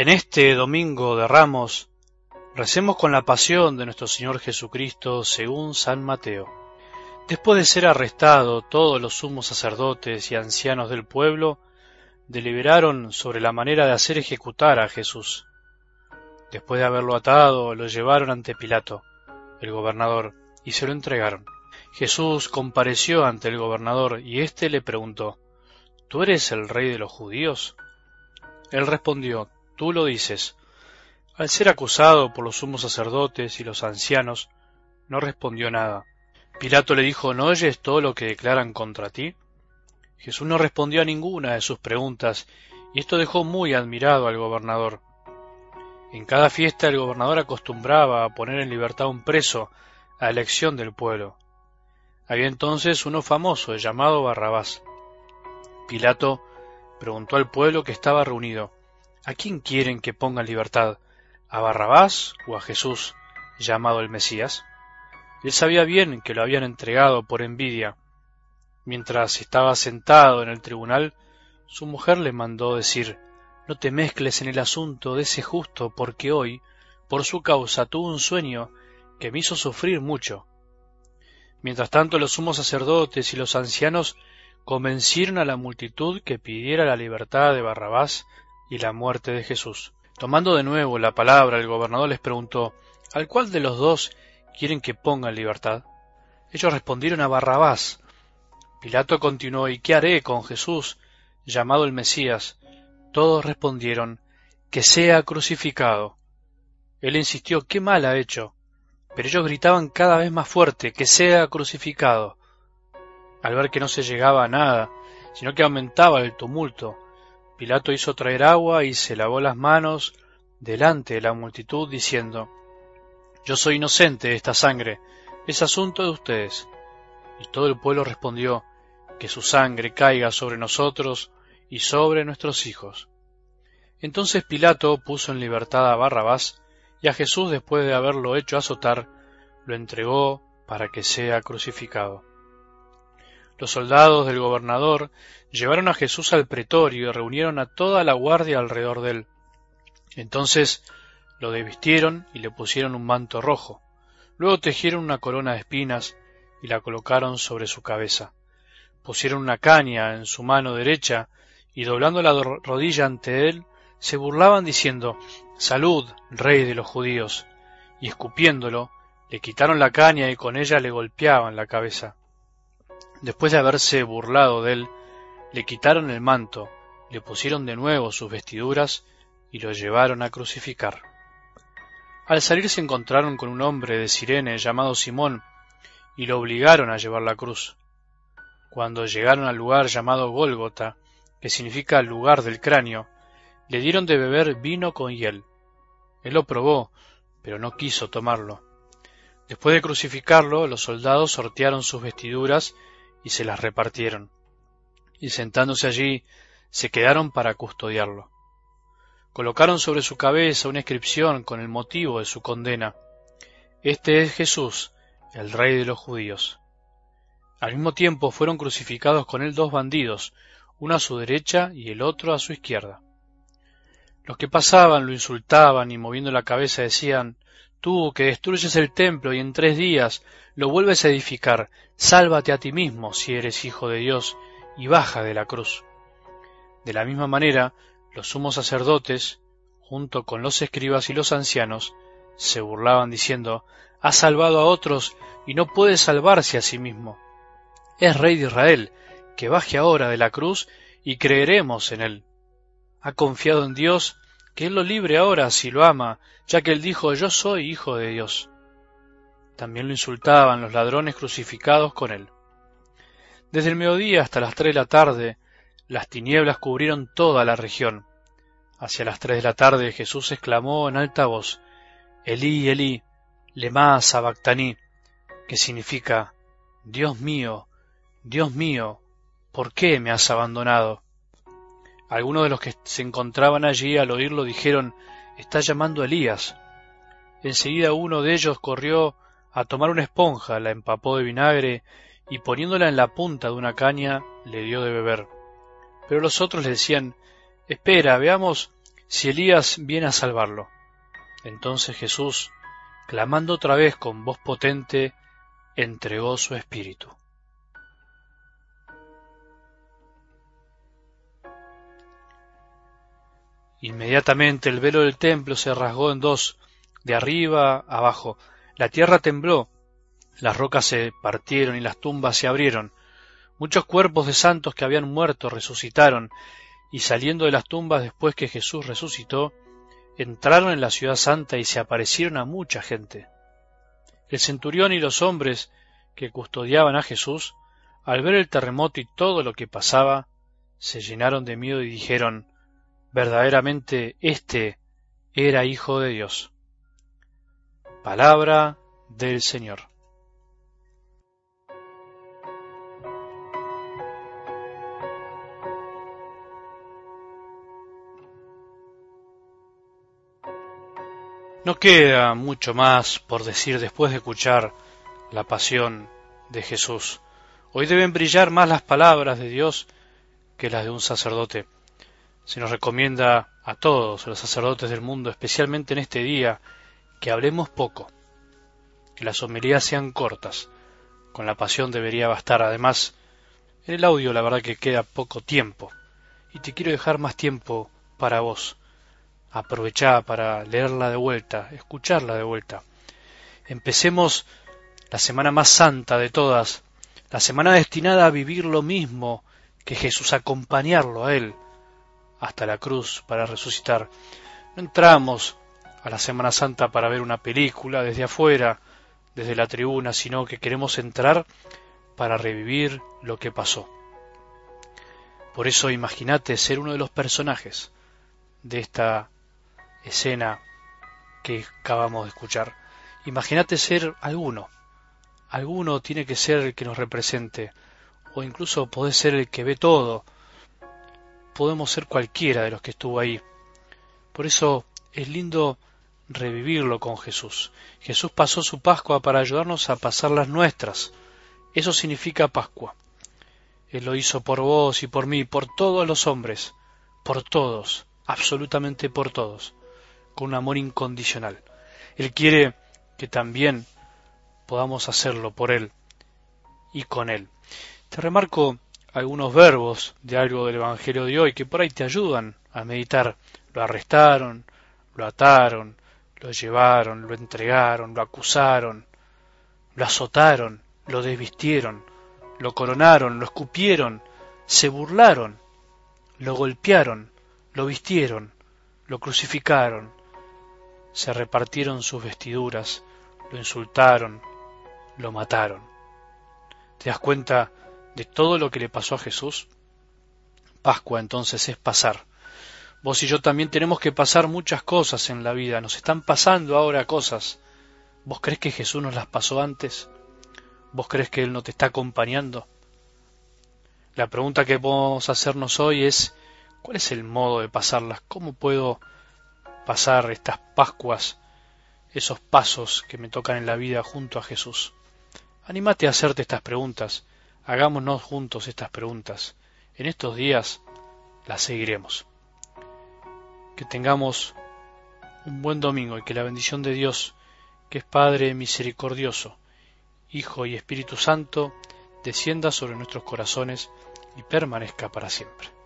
En este domingo de Ramos, recemos con la pasión de nuestro Señor Jesucristo según San Mateo. Después de ser arrestado, todos los sumos sacerdotes y ancianos del pueblo deliberaron sobre la manera de hacer ejecutar a Jesús. Después de haberlo atado, lo llevaron ante Pilato, el gobernador, y se lo entregaron. Jesús compareció ante el gobernador y éste le preguntó, ¿Tú eres el rey de los judíos? Él respondió, Tú lo dices. Al ser acusado por los sumos sacerdotes y los ancianos, no respondió nada. Pilato le dijo, ¿no oyes todo lo que declaran contra ti? Jesús no respondió a ninguna de sus preguntas, y esto dejó muy admirado al gobernador. En cada fiesta el gobernador acostumbraba a poner en libertad a un preso a elección del pueblo. Había entonces uno famoso llamado Barrabás. Pilato preguntó al pueblo que estaba reunido, ¿A quién quieren que ponga en libertad? ¿A Barrabás o a Jesús, llamado el Mesías? Él sabía bien que lo habían entregado por envidia. Mientras estaba sentado en el tribunal, su mujer le mandó decir No te mezcles en el asunto de ese justo, porque hoy, por su causa, tuve un sueño que me hizo sufrir mucho. Mientras tanto, los sumos sacerdotes y los ancianos convencieron a la multitud que pidiera la libertad de Barrabás y la muerte de Jesús. Tomando de nuevo la palabra, el gobernador les preguntó ¿Al cual de los dos quieren que ponga en libertad? Ellos respondieron a Barrabás. Pilato continuó ¿Y qué haré con Jesús, llamado el Mesías? Todos respondieron que sea crucificado. Él insistió ¿Qué mal ha hecho? Pero ellos gritaban cada vez más fuerte, que sea crucificado. Al ver que no se llegaba a nada, sino que aumentaba el tumulto, Pilato hizo traer agua y se lavó las manos delante de la multitud, diciendo, Yo soy inocente de esta sangre, es asunto de ustedes. Y todo el pueblo respondió, Que su sangre caiga sobre nosotros y sobre nuestros hijos. Entonces Pilato puso en libertad a Barrabás, y a Jesús, después de haberlo hecho azotar, lo entregó para que sea crucificado. Los soldados del gobernador llevaron a Jesús al pretorio y reunieron a toda la guardia alrededor de él. Entonces lo desvistieron y le pusieron un manto rojo. Luego tejieron una corona de espinas y la colocaron sobre su cabeza. Pusieron una caña en su mano derecha y doblando la rodilla ante él, se burlaban diciendo Salud, rey de los judíos. Y escupiéndolo, le quitaron la caña y con ella le golpeaban la cabeza. Después de haberse burlado de él, le quitaron el manto, le pusieron de nuevo sus vestiduras y lo llevaron a crucificar. Al salir se encontraron con un hombre de Sirene llamado Simón y lo obligaron a llevar la cruz. Cuando llegaron al lugar llamado Gólgota, que significa lugar del cráneo, le dieron de beber vino con hiel. Él lo probó, pero no quiso tomarlo. Después de crucificarlo, los soldados sortearon sus vestiduras y se las repartieron. Y sentándose allí, se quedaron para custodiarlo. Colocaron sobre su cabeza una inscripción con el motivo de su condena. Este es Jesús, el rey de los judíos. Al mismo tiempo fueron crucificados con él dos bandidos, uno a su derecha y el otro a su izquierda. Los que pasaban lo insultaban y moviendo la cabeza decían Tú que destruyes el templo y en tres días lo vuelves a edificar, sálvate a ti mismo si eres hijo de Dios y baja de la cruz. De la misma manera, los sumos sacerdotes, junto con los escribas y los ancianos, se burlaban diciendo Ha salvado a otros y no puede salvarse a sí mismo. Es rey de Israel, que baje ahora de la cruz y creeremos en él ha confiado en Dios, que Él lo libre ahora si lo ama, ya que Él dijo Yo soy hijo de Dios. También lo insultaban los ladrones crucificados con Él. Desde el mediodía hasta las tres de la tarde, las tinieblas cubrieron toda la región. Hacia las tres de la tarde Jesús exclamó en alta voz, Elí, Elí, lema sabactaní, que significa, Dios mío, Dios mío, ¿por qué me has abandonado? Algunos de los que se encontraban allí al oírlo dijeron Está llamando a Elías. Enseguida uno de ellos corrió a tomar una esponja, la empapó de vinagre y poniéndola en la punta de una caña le dio de beber. Pero los otros le decían Espera, veamos si Elías viene a salvarlo. Entonces Jesús, clamando otra vez con voz potente, entregó su espíritu. Inmediatamente el velo del templo se rasgó en dos, de arriba abajo. La tierra tembló, las rocas se partieron y las tumbas se abrieron. Muchos cuerpos de santos que habían muerto resucitaron, y saliendo de las tumbas después que Jesús resucitó, entraron en la ciudad santa y se aparecieron a mucha gente. El centurión y los hombres que custodiaban a Jesús, al ver el terremoto y todo lo que pasaba, se llenaron de miedo y dijeron, verdaderamente éste era hijo de Dios. Palabra del Señor. No queda mucho más por decir después de escuchar la pasión de Jesús. Hoy deben brillar más las palabras de Dios que las de un sacerdote. Se nos recomienda a todos los sacerdotes del mundo, especialmente en este día, que hablemos poco, que las homilías sean cortas. Con la pasión debería bastar. Además, en el audio la verdad que queda poco tiempo. Y te quiero dejar más tiempo para vos. Aprovechá para leerla de vuelta, escucharla de vuelta. Empecemos la semana más santa de todas, la semana destinada a vivir lo mismo que Jesús, acompañarlo a Él hasta la cruz para resucitar. No entramos a la Semana Santa para ver una película desde afuera, desde la tribuna, sino que queremos entrar para revivir lo que pasó. Por eso imagínate ser uno de los personajes de esta escena que acabamos de escuchar. Imagínate ser alguno. Alguno tiene que ser el que nos represente, o incluso puede ser el que ve todo. Podemos ser cualquiera de los que estuvo ahí. Por eso es lindo revivirlo con Jesús. Jesús pasó su Pascua para ayudarnos a pasar las nuestras. Eso significa Pascua. Él lo hizo por vos y por mí, por todos los hombres, por todos, absolutamente por todos con un amor incondicional. Él quiere que también podamos hacerlo por Él y con Él. Te remarco algunos verbos de algo del Evangelio de hoy que por ahí te ayudan a meditar. Lo arrestaron, lo ataron, lo llevaron, lo entregaron, lo acusaron, lo azotaron, lo desvistieron, lo coronaron, lo escupieron, se burlaron, lo golpearon, lo vistieron, lo crucificaron, se repartieron sus vestiduras, lo insultaron, lo mataron. ¿Te das cuenta de todo lo que le pasó a Jesús? Pascua entonces es pasar. Vos y yo también tenemos que pasar muchas cosas en la vida, nos están pasando ahora cosas. ¿Vos crees que Jesús nos las pasó antes? ¿Vos crees que Él no te está acompañando? La pregunta que podemos hacernos hoy es, ¿cuál es el modo de pasarlas? ¿Cómo puedo pasar estas Pascuas, esos pasos que me tocan en la vida junto a Jesús. Anímate a hacerte estas preguntas, hagámonos juntos estas preguntas. En estos días las seguiremos. Que tengamos un buen domingo y que la bendición de Dios, que es Padre misericordioso, Hijo y Espíritu Santo, descienda sobre nuestros corazones y permanezca para siempre.